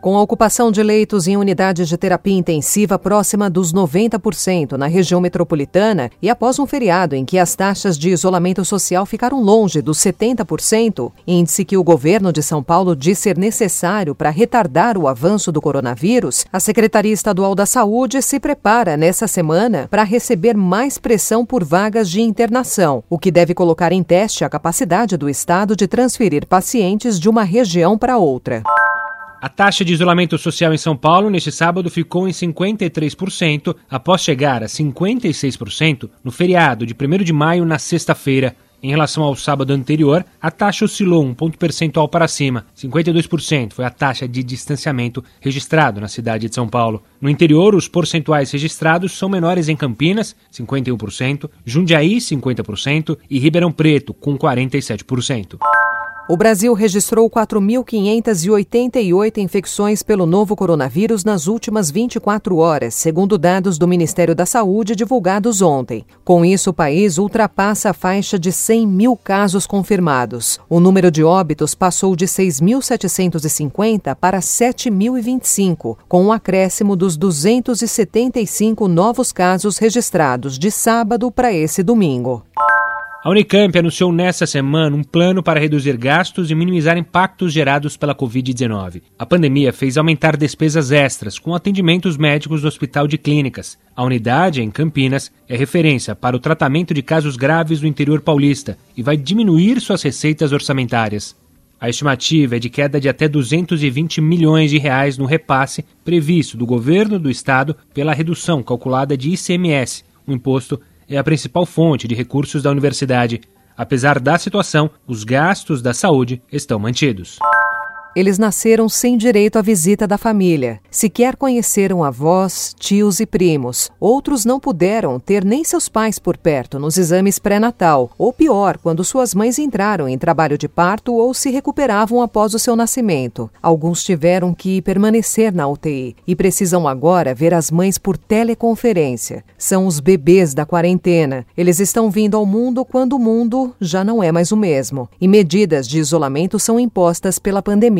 Com a ocupação de leitos em unidades de terapia intensiva próxima dos 90% na região metropolitana e após um feriado em que as taxas de isolamento social ficaram longe dos 70%, índice que o governo de São Paulo diz ser necessário para retardar o avanço do coronavírus, a Secretaria Estadual da Saúde se prepara nessa semana para receber mais pressão por vagas de internação, o que deve colocar em teste a capacidade do Estado de transferir pacientes de uma região para outra. A taxa de isolamento social em São Paulo neste sábado ficou em 53%, após chegar a 56% no feriado de 1 de maio na sexta-feira. Em relação ao sábado anterior, a taxa oscilou um ponto percentual para cima. 52% foi a taxa de distanciamento registrado na cidade de São Paulo. No interior, os percentuais registrados são menores em Campinas, 51%, Jundiaí, 50% e Ribeirão Preto, com 47%. O Brasil registrou 4.588 infecções pelo novo coronavírus nas últimas 24 horas, segundo dados do Ministério da Saúde divulgados ontem. Com isso, o país ultrapassa a faixa de 100 mil casos confirmados. O número de óbitos passou de 6.750 para 7.025, com um acréscimo dos 275 novos casos registrados de sábado para esse domingo. A Unicamp anunciou nesta semana um plano para reduzir gastos e minimizar impactos gerados pela Covid-19. A pandemia fez aumentar despesas extras com atendimentos médicos do Hospital de Clínicas. A unidade, em Campinas, é referência para o tratamento de casos graves do interior paulista e vai diminuir suas receitas orçamentárias. A estimativa é de queda de até 220 milhões de reais no repasse previsto do governo do estado pela redução calculada de ICMS, um imposto é a principal fonte de recursos da universidade. Apesar da situação, os gastos da saúde estão mantidos. Eles nasceram sem direito à visita da família. Sequer conheceram avós, tios e primos. Outros não puderam ter nem seus pais por perto nos exames pré-natal, ou pior, quando suas mães entraram em trabalho de parto ou se recuperavam após o seu nascimento. Alguns tiveram que permanecer na UTI e precisam agora ver as mães por teleconferência. São os bebês da quarentena. Eles estão vindo ao mundo quando o mundo já não é mais o mesmo. E medidas de isolamento são impostas pela pandemia